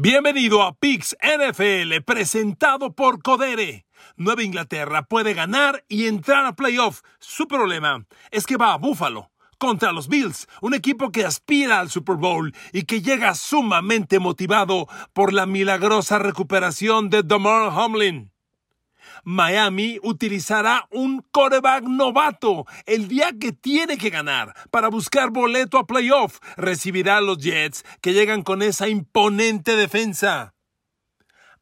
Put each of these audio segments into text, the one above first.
Bienvenido a Pix NFL, presentado por Codere. Nueva Inglaterra puede ganar y entrar a playoff. Su problema es que va a Buffalo contra los Bills, un equipo que aspira al Super Bowl y que llega sumamente motivado por la milagrosa recuperación de Damar Hamlin. Miami utilizará un coreback novato el día que tiene que ganar para buscar boleto a playoff. Recibirá a los Jets que llegan con esa imponente defensa.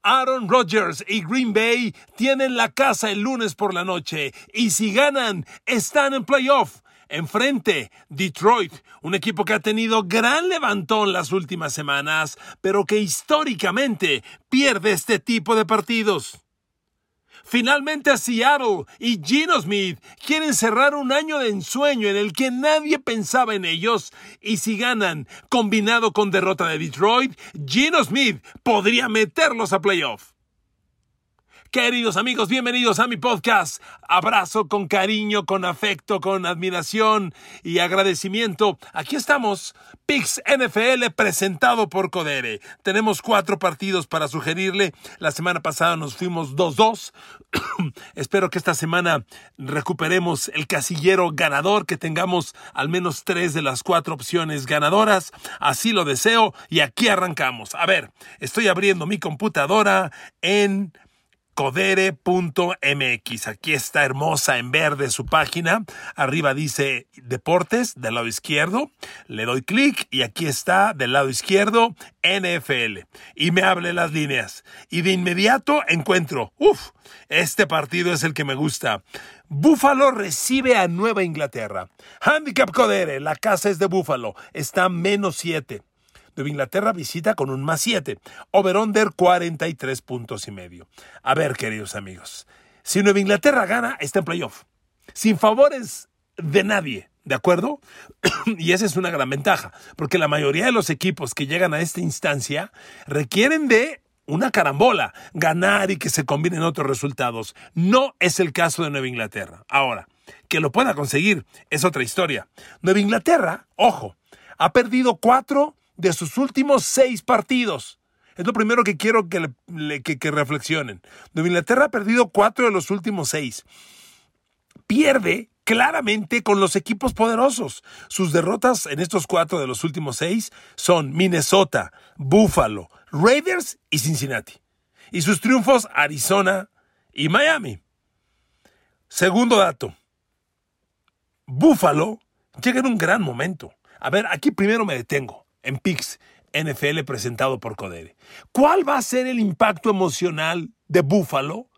Aaron Rodgers y Green Bay tienen la casa el lunes por la noche y si ganan están en playoff. Enfrente, Detroit, un equipo que ha tenido gran levantón las últimas semanas, pero que históricamente pierde este tipo de partidos. Finalmente Seattle y Gino Smith quieren cerrar un año de ensueño en el que nadie pensaba en ellos y si ganan combinado con derrota de Detroit, Gino Smith podría meterlos a playoff. Queridos amigos, bienvenidos a mi podcast. Abrazo con cariño, con afecto, con admiración y agradecimiento. Aquí estamos, Pix NFL presentado por Codere. Tenemos cuatro partidos para sugerirle. La semana pasada nos fuimos 2-2. Espero que esta semana recuperemos el casillero ganador, que tengamos al menos tres de las cuatro opciones ganadoras. Así lo deseo y aquí arrancamos. A ver, estoy abriendo mi computadora en codere.mx. Aquí está hermosa en verde su página. Arriba dice Deportes del lado izquierdo. Le doy clic y aquí está del lado izquierdo NFL. Y me hable las líneas. Y de inmediato encuentro, uff, este partido es el que me gusta. Búfalo recibe a Nueva Inglaterra. Handicap Codere, la casa es de Búfalo, está menos 7. Nueva Inglaterra visita con un más 7. Over-under 43 puntos y medio. A ver, queridos amigos, si Nueva Inglaterra gana, está en playoff. Sin favores de nadie, ¿de acuerdo? y esa es una gran ventaja, porque la mayoría de los equipos que llegan a esta instancia requieren de una carambola, ganar y que se combinen otros resultados. No es el caso de Nueva Inglaterra. Ahora, que lo pueda conseguir es otra historia. Nueva Inglaterra, ojo, ha perdido cuatro de sus últimos seis partidos. Es lo primero que quiero que, reflexionen. Nueva Inglaterra ha perdido cuatro de los últimos seis. Pierde claramente con los equipos poderosos. Sus derrotas en estos cuatro de los últimos seis son Minnesota, Buffalo, Raiders y Cincinnati. Y sus triunfos Arizona y Miami. Segundo dato. Buffalo llega en un gran momento. A ver, aquí primero me detengo en PIX NFL presentado por Codere. ¿Cuál va a ser el impacto emocional de Buffalo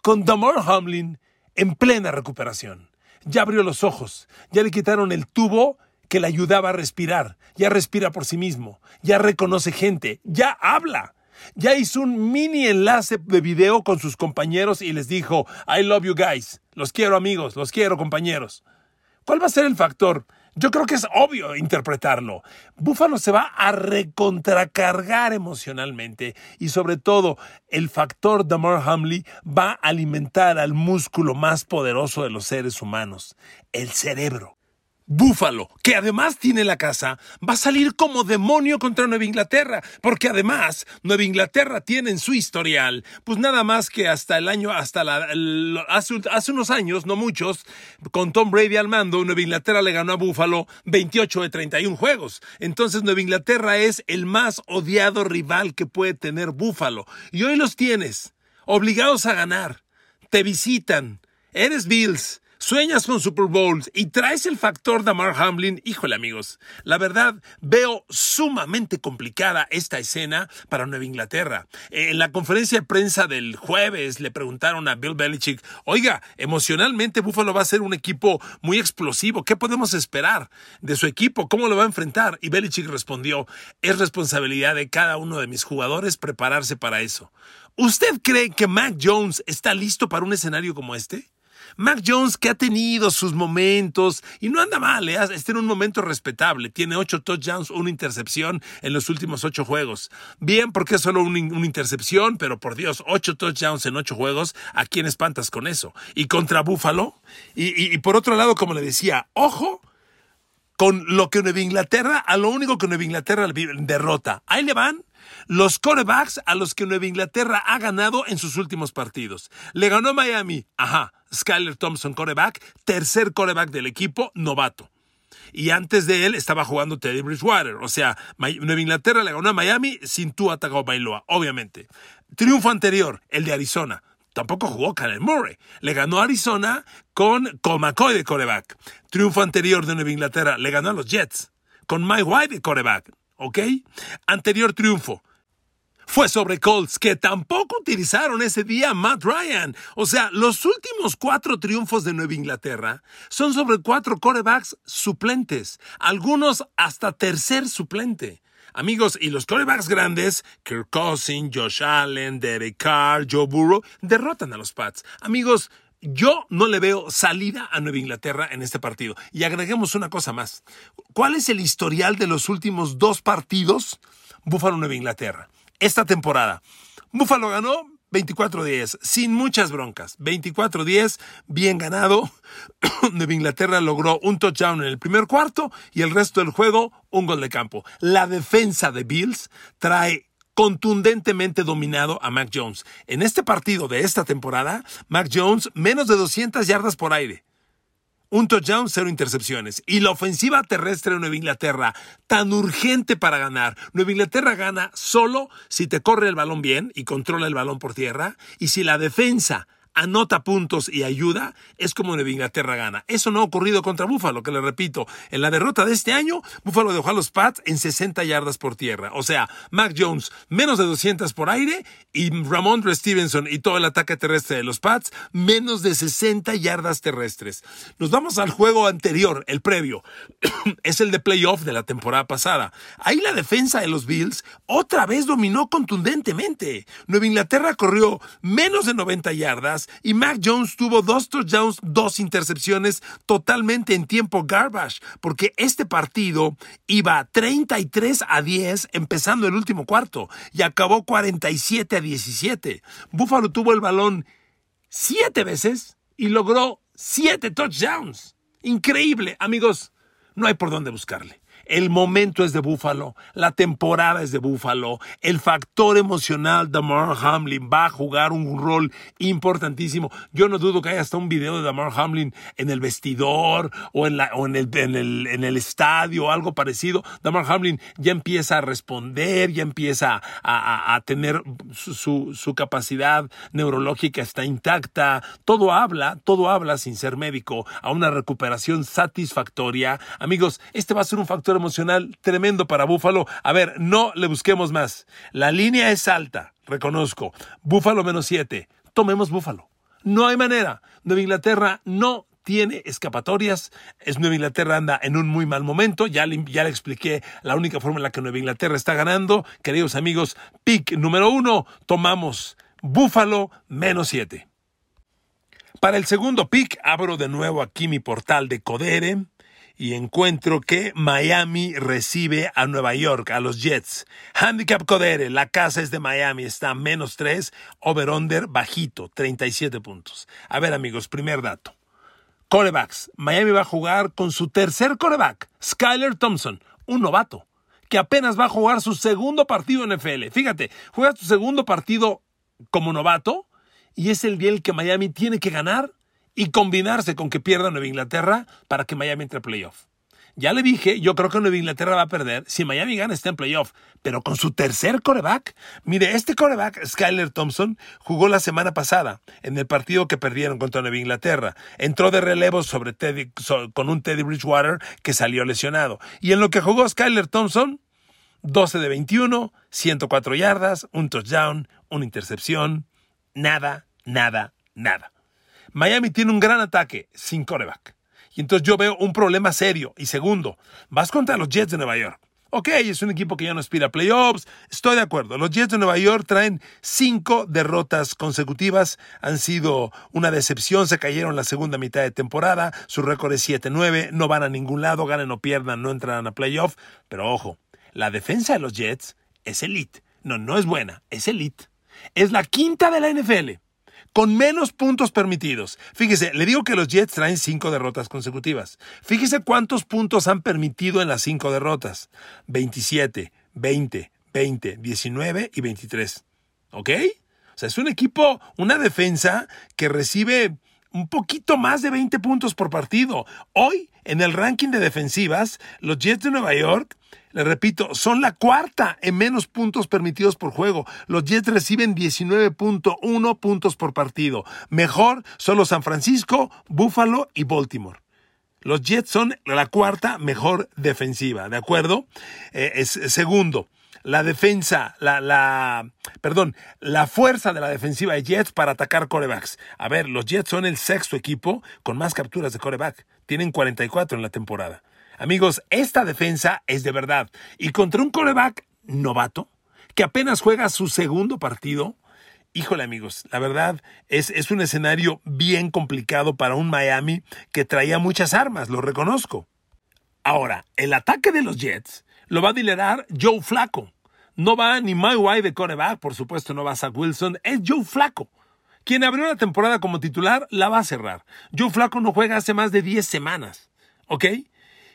con Damar Hamlin en plena recuperación? Ya abrió los ojos, ya le quitaron el tubo que le ayudaba a respirar, ya respira por sí mismo, ya reconoce gente, ya habla. Ya hizo un mini enlace de video con sus compañeros y les dijo, I love you guys, los quiero amigos, los quiero compañeros. ¿Cuál va a ser el factor? Yo creo que es obvio interpretarlo. Búfalo se va a recontracargar emocionalmente y sobre todo el factor Damar Hamley va a alimentar al músculo más poderoso de los seres humanos, el cerebro. Búfalo, que además tiene la casa, va a salir como demonio contra Nueva Inglaterra, porque además Nueva Inglaterra tiene en su historial, pues nada más que hasta el año, hasta la, hace, hace, unos años, no muchos, con Tom Brady al mando, Nueva Inglaterra le ganó a Búfalo 28 de 31 juegos. Entonces Nueva Inglaterra es el más odiado rival que puede tener Búfalo. Y hoy los tienes, obligados a ganar, te visitan, eres Bills sueñas con Super Bowls y traes el factor Damar Hamlin, híjole amigos, la verdad veo sumamente complicada esta escena para Nueva Inglaterra. En la conferencia de prensa del jueves le preguntaron a Bill Belichick, oiga, emocionalmente Buffalo va a ser un equipo muy explosivo, ¿qué podemos esperar de su equipo? ¿Cómo lo va a enfrentar? Y Belichick respondió, es responsabilidad de cada uno de mis jugadores prepararse para eso. ¿Usted cree que Mac Jones está listo para un escenario como este? Mac Jones que ha tenido sus momentos y no anda mal, ¿eh? está en un momento respetable. Tiene ocho touchdowns, una intercepción en los últimos ocho juegos. Bien, porque es solo una, intercepción, pero por Dios, ocho touchdowns en ocho juegos, ¿a quién espantas con eso? Y contra Buffalo. Y, y por otro lado, como le decía, ojo con lo que Nueva Inglaterra, a lo único que Nueva Inglaterra derrota. Ahí le van los corebacks a los que Nueva Inglaterra ha ganado en sus últimos partidos. Le ganó Miami, ajá, Skyler Thompson, coreback, tercer coreback del equipo, novato. Y antes de él estaba jugando Teddy Bridgewater. O sea, Nueva Inglaterra le ganó a Miami sin Tua Tagovailoa, obviamente. Triunfo anterior, el de Arizona. Tampoco jugó Kyle Murray. Le ganó Arizona con, McCoy de coreback. Triunfo anterior de Nueva Inglaterra. Le ganó a los Jets con Mike White de coreback. ¿Ok? Anterior triunfo fue sobre Colts, que tampoco utilizaron ese día Matt Ryan. O sea, los últimos cuatro triunfos de Nueva Inglaterra son sobre cuatro corebacks suplentes, algunos hasta tercer suplente. Amigos, y los corebacks grandes, Kirk Cousins, Josh Allen, Derek Carr, Joe Burrow, derrotan a los Pats. Amigos, yo no le veo salida a Nueva Inglaterra en este partido. Y agreguemos una cosa más. ¿Cuál es el historial de los últimos dos partidos Búfalo-Nueva Inglaterra? Esta temporada. Buffalo ganó 24-10, sin muchas broncas. 24-10, bien ganado. Nueva Inglaterra logró un touchdown en el primer cuarto y el resto del juego un gol de campo. La defensa de Bills trae contundentemente dominado a Mac Jones. En este partido de esta temporada, Mac Jones menos de 200 yardas por aire un touchdown, cero intercepciones. Y la ofensiva terrestre de Nueva Inglaterra, tan urgente para ganar. Nueva Inglaterra gana solo si te corre el balón bien y controla el balón por tierra. Y si la defensa anota puntos y ayuda, es como Nueva Inglaterra gana. Eso no ha ocurrido contra Buffalo, que le repito, en la derrota de este año, Buffalo dejó a los Pats en 60 yardas por tierra. O sea, Mac Jones menos de 200 por aire y Ramondre Stevenson y todo el ataque terrestre de los Pats menos de 60 yardas terrestres. Nos vamos al juego anterior, el previo. es el de playoff de la temporada pasada. Ahí la defensa de los Bills otra vez dominó contundentemente. Nueva Inglaterra corrió menos de 90 yardas y Mac Jones tuvo dos touchdowns, dos intercepciones totalmente en tiempo garbage, porque este partido iba 33 a 10 empezando el último cuarto y acabó 47 a 17. Buffalo tuvo el balón siete veces y logró siete touchdowns. Increíble, amigos. No hay por dónde buscarle. El momento es de Búfalo, la temporada es de Búfalo, el factor emocional de Damar Hamlin va a jugar un rol importantísimo. Yo no dudo que haya hasta un video de Damar Hamlin en el vestidor o en, la, o en, el, en, el, en el estadio algo parecido. Damar Hamlin ya empieza a responder, ya empieza a, a, tener su, su capacidad neurológica está intacta. Todo habla, todo habla sin ser médico a una recuperación satisfactoria. Amigos, este va a ser un factor emocional tremendo para Búfalo. A ver, no le busquemos más. La línea es alta, reconozco. Búfalo menos siete. Tomemos Búfalo. No hay manera. Nueva Inglaterra no tiene escapatorias. Es Nueva Inglaterra anda en un muy mal momento. Ya le, ya le expliqué la única forma en la que Nueva Inglaterra está ganando. Queridos amigos, pick número uno, tomamos Búfalo menos siete. Para el segundo pick, abro de nuevo aquí mi portal de Codere y encuentro que Miami recibe a Nueva York, a los Jets. Handicap Codere, la casa es de Miami, está a menos 3, over-under bajito, 37 puntos. A ver amigos, primer dato. Corebacks, Miami va a jugar con su tercer coreback, Skyler Thompson, un novato, que apenas va a jugar su segundo partido en NFL. Fíjate, juega su segundo partido como novato y es el día el que Miami tiene que ganar y combinarse con que pierda Nueva Inglaterra para que Miami entre a playoff. Ya le dije, yo creo que Nueva Inglaterra va a perder. Si Miami gana, está en playoff. Pero con su tercer coreback. Mire, este coreback, Skyler Thompson, jugó la semana pasada en el partido que perdieron contra Nueva Inglaterra. Entró de relevo sobre Teddy, con un Teddy Bridgewater que salió lesionado. Y en lo que jugó Skyler Thompson, 12 de 21, 104 yardas, un touchdown, una intercepción. Nada, nada, nada. Miami tiene un gran ataque sin coreback. Y entonces yo veo un problema serio. Y segundo, vas contra los Jets de Nueva York. Ok, es un equipo que ya no aspira a playoffs. Estoy de acuerdo. Los Jets de Nueva York traen cinco derrotas consecutivas. Han sido una decepción. Se cayeron la segunda mitad de temporada. Su récord es 7-9. No van a ningún lado. Ganen o pierdan. No entran a playoff. Pero ojo, la defensa de los Jets es elite. No, no es buena. Es elite. Es la quinta de la NFL con menos puntos permitidos. Fíjese, le digo que los Jets traen cinco derrotas consecutivas. Fíjese cuántos puntos han permitido en las cinco derrotas. 27, 20, 20, 19 y 23. ¿Ok? O sea, es un equipo, una defensa que recibe un poquito más de 20 puntos por partido. Hoy, en el ranking de defensivas, los Jets de Nueva York, le repito, son la cuarta en menos puntos permitidos por juego. Los Jets reciben 19.1 puntos por partido. Mejor solo San Francisco, Buffalo y Baltimore. Los Jets son la cuarta mejor defensiva, ¿de acuerdo? Eh, segundo, la defensa, la, la, perdón, la fuerza de la defensiva de Jets para atacar corebacks. A ver, los Jets son el sexto equipo con más capturas de coreback. Tienen 44 en la temporada. Amigos, esta defensa es de verdad. Y contra un coreback novato, que apenas juega su segundo partido, híjole amigos, la verdad es, es un escenario bien complicado para un Miami que traía muchas armas, lo reconozco. Ahora, el ataque de los Jets lo va a liderar Joe Flaco. No va ni Mike White de coreback, por supuesto no va Zach Wilson, es Joe Flaco. Quien abrió la temporada como titular la va a cerrar. Joe Flaco no juega hace más de 10 semanas, ¿ok?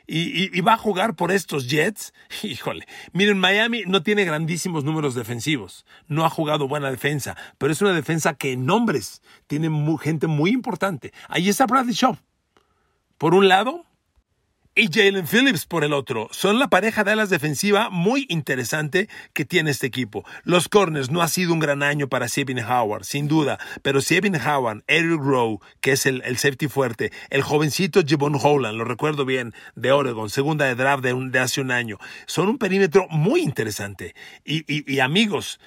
Y, y, va a jugar por estos Jets. Híjole, miren, Miami no tiene grandísimos números defensivos, no ha jugado buena defensa, pero es una defensa que en nombres tiene gente muy importante. Ahí está Bradley Shaw. Por un lado, y Jalen Phillips por el otro. Son la pareja de alas defensiva muy interesante que tiene este equipo. Los corners no ha sido un gran año para Sabin Howard, sin duda, pero Sabin Howard, Eric Rowe, que es el, safety fuerte, el jovencito Javon Holland, lo recuerdo bien, de Oregon, segunda de draft de, hace un año, son un perímetro muy interesante. y amigos,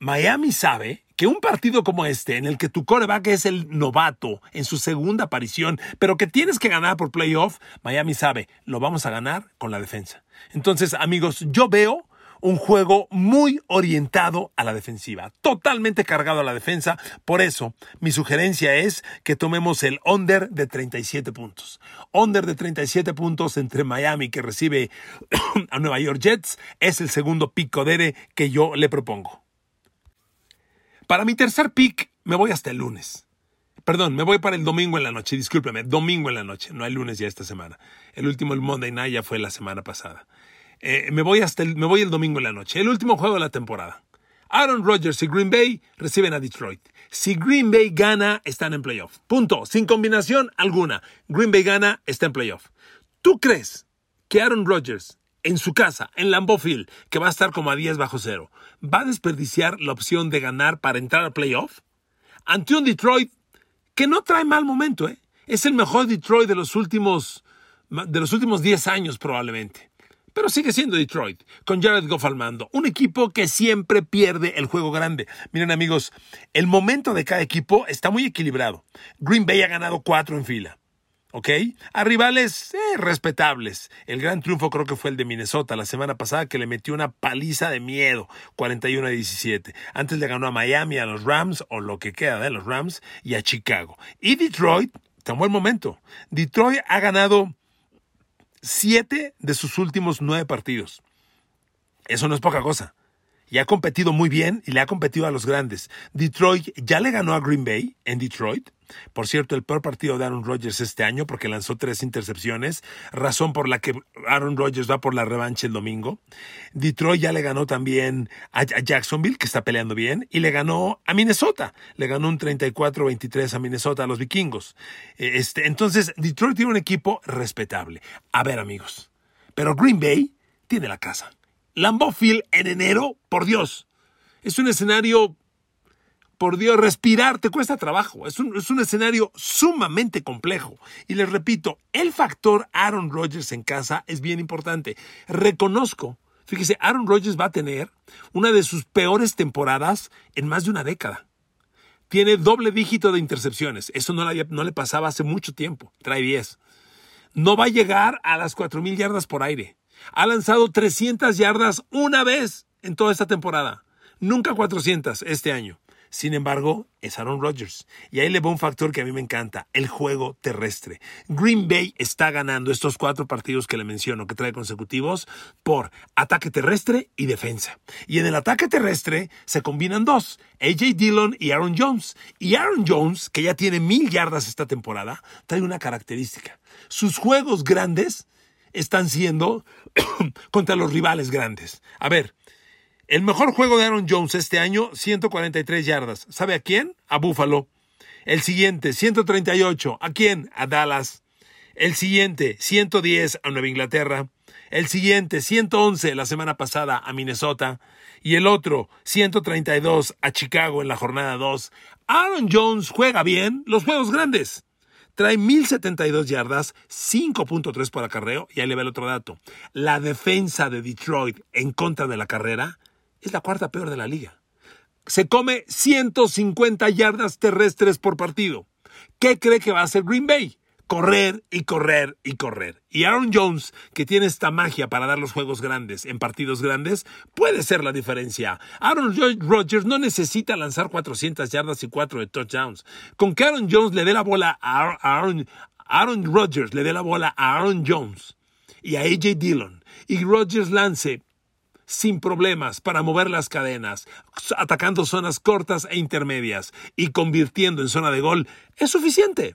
Miami sabe que un partido como este, en el que tu coreback es el novato en su segunda aparición, pero que tienes que ganar por playoff, Miami sabe, lo vamos a ganar con la defensa. Entonces, amigos, yo veo un juego muy orientado a la defensiva, totalmente cargado a la defensa. Por eso, mi sugerencia es que tomemos el under de 37 puntos. Under de 37 puntos entre Miami, que recibe a Nueva York Jets, es el segundo pico de que yo le propongo. Para mi tercer pick me voy hasta el lunes. Perdón, me voy para el domingo en la noche, discúlpeme, domingo en la noche, no hay lunes ya esta semana. El último, el Monday Night, ya fue la semana pasada. Eh, me, voy hasta me voy el domingo en la noche, el último juego de la temporada. Aaron Rodgers y Green Bay reciben a Detroit. Si Green Bay gana, están en playoff. Punto. Sin combinación alguna. Green Bay gana, está en playoff. ¿Tú crees que Aaron Rodgers en su casa, en Lambeau Field, que va a estar como a 10 bajo cero, ¿va a desperdiciar la opción de ganar para entrar al playoff? Ante un Detroit que no trae mal momento, ¿eh? Es el mejor Detroit de los últimos, de los últimos 10 años probablemente. Pero sigue siendo Detroit, con Jared Goff al mando. Un equipo que siempre pierde el juego grande. Miren amigos, el momento de cada equipo está muy equilibrado. Green Bay ha ganado cuatro en fila. ¿Ok? A rivales eh, respetables. El gran triunfo creo que fue el de Minnesota la semana pasada que le metió una paliza de miedo, 41 a 17. Antes le ganó a Miami, a los Rams, o lo que queda de los Rams, y a Chicago. Y Detroit, en buen momento. Detroit ha ganado siete de sus últimos nueve partidos. Eso no es poca cosa y ha competido muy bien y le ha competido a los grandes. Detroit ya le ganó a Green Bay en Detroit. Por cierto, el peor partido de Aaron Rodgers este año porque lanzó tres intercepciones, razón por la que Aaron Rodgers va por la revancha el domingo. Detroit ya le ganó también a Jacksonville, que está peleando bien, y le ganó a Minnesota. Le ganó un 34-23 a Minnesota, a los vikingos. Este, entonces, Detroit tiene un equipo respetable. A ver, amigos. Pero Green Bay tiene la casa. Lambeau Field en enero, por Dios, es un escenario, por Dios, respirar te cuesta trabajo. Es un, es un escenario sumamente complejo. Y les repito, el factor Aaron Rodgers en casa es bien importante. Reconozco, fíjese, Aaron Rodgers va a tener una de sus peores temporadas en más de una década. Tiene doble dígito de intercepciones. Eso no le, no le pasaba hace mucho tiempo. Trae 10. No va a llegar a las 4.000 yardas por aire. Ha lanzado 300 yardas una vez en toda esta temporada. Nunca 400 este año. Sin embargo, es Aaron Rodgers. Y ahí le va un factor que a mí me encanta, el juego terrestre. Green Bay está ganando estos cuatro partidos que le menciono, que trae consecutivos, por ataque terrestre y defensa. Y en el ataque terrestre se combinan dos, AJ Dillon y Aaron Jones. Y Aaron Jones, que ya tiene mil yardas esta temporada, trae una característica. Sus juegos grandes están siendo contra los rivales grandes. A ver, El mejor juego de Aaron Jones este año, 143 yardas. ¿Sabe a quién? A Buffalo. El siguiente, 138. ¿A quién? A Dallas. El siguiente, 110 a Nueva Inglaterra. El siguiente, 111 la semana pasada a Minnesota. Y el otro, 132 a Chicago en la jornada 2. Aaron Jones juega bien los juegos grandes. Trae 1072 yardas, 5.3 por acarreo. Y ahí le ve el otro dato. La defensa de Detroit en contra de la carrera es la cuarta peor de la liga. Se come 150 yardas terrestres por partido. ¿Qué cree que va a hacer Green Bay? Correr y correr y correr. Y Aaron Jones, que tiene esta magia para dar los juegos grandes en partidos grandes, puede ser la diferencia. Aaron Rodgers no necesita lanzar 400 yardas y 4 de touchdowns. Con que Aaron Jones le dé la bola a Aaron, Aaron Rodgers le dé la bola a Aaron Jones y a AJ Dillon y Rodgers lance sin problemas para mover las cadenas, atacando zonas cortas e intermedias y convirtiendo en zona de gol, es suficiente.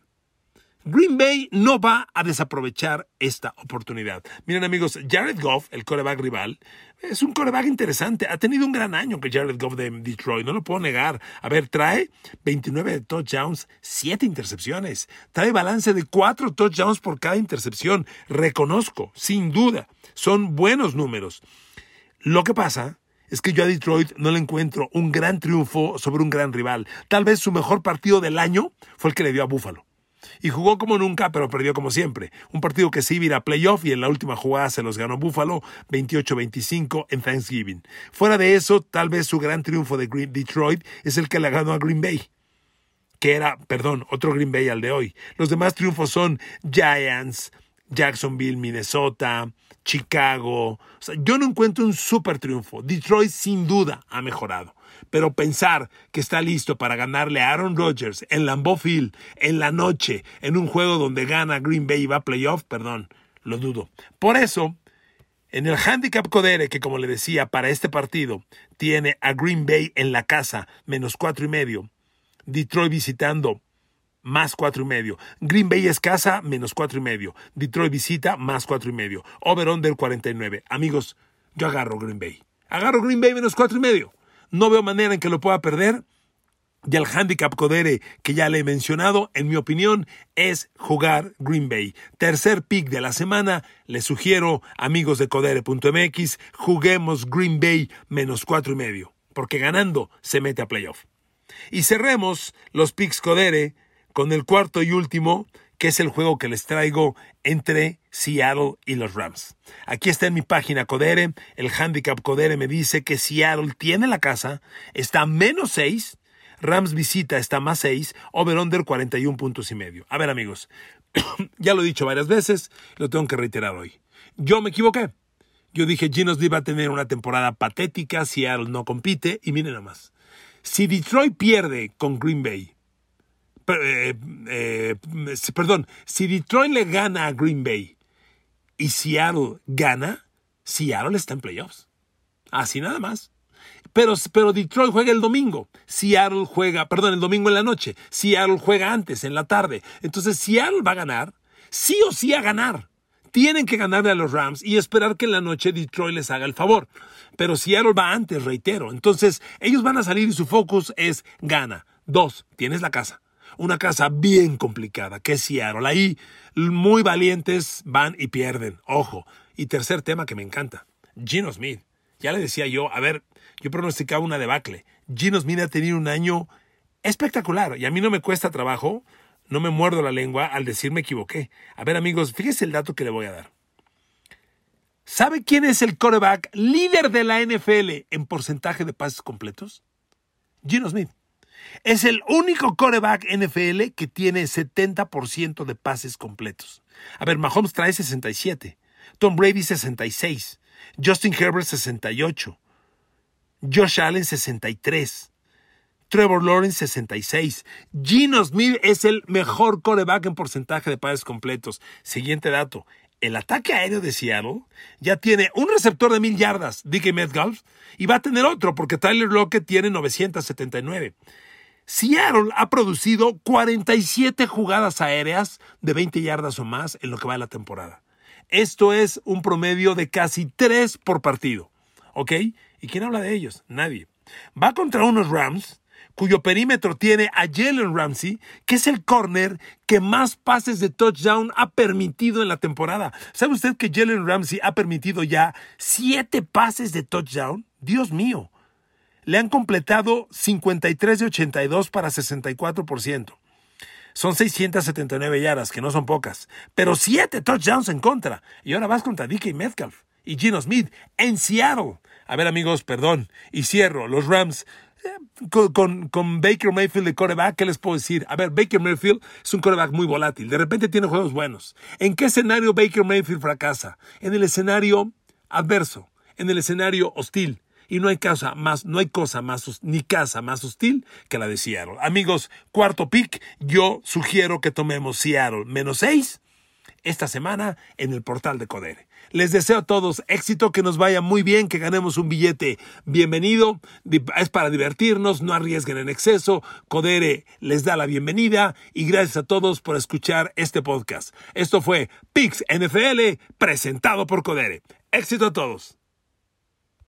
Green Bay no va a desaprovechar esta oportunidad. Miren amigos, Jared Goff, el coreback rival, es un coreback interesante. Ha tenido un gran año que Jared Goff de Detroit, no lo puedo negar. A ver, trae 29 touchdowns, 7 intercepciones. Trae balance de 4 touchdowns por cada intercepción. Reconozco, sin duda, son buenos números. Lo que pasa es que yo a Detroit no le encuentro un gran triunfo sobre un gran rival. Tal vez su mejor partido del año fue el que le dio a Buffalo. Y jugó como nunca, pero perdió como siempre. Un partido que se iba a ir a playoff y en la última jugada se los ganó Buffalo 28-25 en Thanksgiving. Fuera de eso, tal vez su gran triunfo de Detroit es el que le ganó a Green Bay que era, perdón, otro Green Bay al de hoy. Los demás triunfos son Giants, Jacksonville, Minnesota, Chicago. yo no encuentro un super triunfo. Detroit sin duda ha mejorado. Pero pensar que está listo para ganarle a Aaron Rodgers en Lambeau Field, en la noche, en un juego donde gana Green Bay y va a playoff, perdón, lo dudo. Por eso, en el handicap Codere, que como le decía, para este partido tiene a Green Bay en la casa, menos cuatro y medio, Detroit visitando, más cuatro y medio. Green Bay es casa, menos cuatro y medio. Detroit visita, más cuatro y medio. Over-under 49. Amigos, yo agarro Green Bay. Agarro Green Bay menos cuatro y medio. No veo manera en que lo pueda perder. Y el handicap Codere que ya le he mencionado, en mi opinión, es jugar Green Bay. Tercer pick de la semana, les sugiero, amigos de Codere.mx, juguemos Green Bay menos cuatro y medio, porque ganando se mete a playoff. Y cerremos los picks Codere con el cuarto y último, que es el juego que les traigo entre Seattle y los Rams. Aquí está en mi página Codere, el handicap Codere me dice que Seattle tiene la casa, está menos 6, Rams visita está más 6, over-under 41 puntos y medio. A ver amigos, ya lo he dicho varias veces, lo tengo que reiterar hoy. Yo me equivoqué. Yo dije Gino Smith va a tener una temporada patética, Seattle no compite, y miren nada más. Si Detroit pierde con Green Bay, eh, eh, perdón, si Detroit le gana a Green Bay y Seattle gana, Seattle está en playoffs. Así nada más. Pero, pero Detroit juega el domingo. Seattle juega, perdón, el domingo en la noche. Seattle juega antes, en la tarde. Entonces Seattle va a ganar, sí o sí a ganar. Tienen que ganarle a los Rams y esperar que en la noche Detroit les haga el favor. Pero Seattle va antes, reitero. Entonces ellos van a salir y su focus es gana. Dos, tienes la casa una casa bien complicada, que es Seattle. Ahí muy valientes van y pierden. Ojo. Y tercer tema que me encanta, Gino Smith. Ya le decía yo, a ver, yo pronosticaba una debacle. Gino Smith ha tenido un año espectacular y a mí no me cuesta trabajo, no me muerdo la lengua al decir me equivoqué. A ver amigos, fíjese el dato que le voy a dar. ¿Sabe quién es el quarterback líder de la NFL en porcentaje de pases completos? Gino Smith. Es el único coreback NFL que tiene 70% de pases completos. A ver, Mahomes trae 67, Tom Brady 66, Justin Herbert 68, Josh Allen 63, Trevor Lawrence 66. Gino Smith es el mejor coreback en porcentaje de pases completos. Siguiente dato. El ataque aéreo de Seattle ya tiene un receptor de mil yardas, DK Metcalf, y va a tener otro porque Tyler Lockett tiene 979. Seattle ha producido 47 jugadas aéreas de 20 yardas o más en lo que va de la temporada. Esto es un promedio de casi 3 por partido. ¿ok? ¿Y quién habla de ellos? Nadie. Va contra unos Rams cuyo perímetro tiene a Jalen Ramsey, que es el corner que más pases de touchdown ha permitido en la temporada. ¿Sabe usted que Jalen Ramsey ha permitido ya siete pases de touchdown? Dios mío. Le han completado 53 de 82 para 64%. Son 679 yardas, que no son pocas, pero siete touchdowns en contra. Y ahora vas contra DK Metcalf y Gino Smith en Seattle. A ver amigos, perdón. Y cierro. Los Rams con, con, Baker Mayfield de coreback, ¿qué les puedo decir? A ver, Baker Mayfield es un coreback muy volátil. De repente tiene juegos buenos. ¿En qué escenario Baker Mayfield fracasa? En el escenario adverso, en el escenario hostil. Y no hay casa más, no hay cosa más, ni casa más hostil que la de Seattle. Amigos, cuarto pick, yo sugiero que tomemos Seattle menos seis esta semana en el portal de Codere. Les deseo a todos éxito, que nos vaya muy bien, que ganemos un billete bienvenido. Es para divertirnos, no arriesguen en exceso. Codere les da la bienvenida y gracias a todos por escuchar este podcast. Esto fue Pix NFL presentado por Codere. Éxito a todos.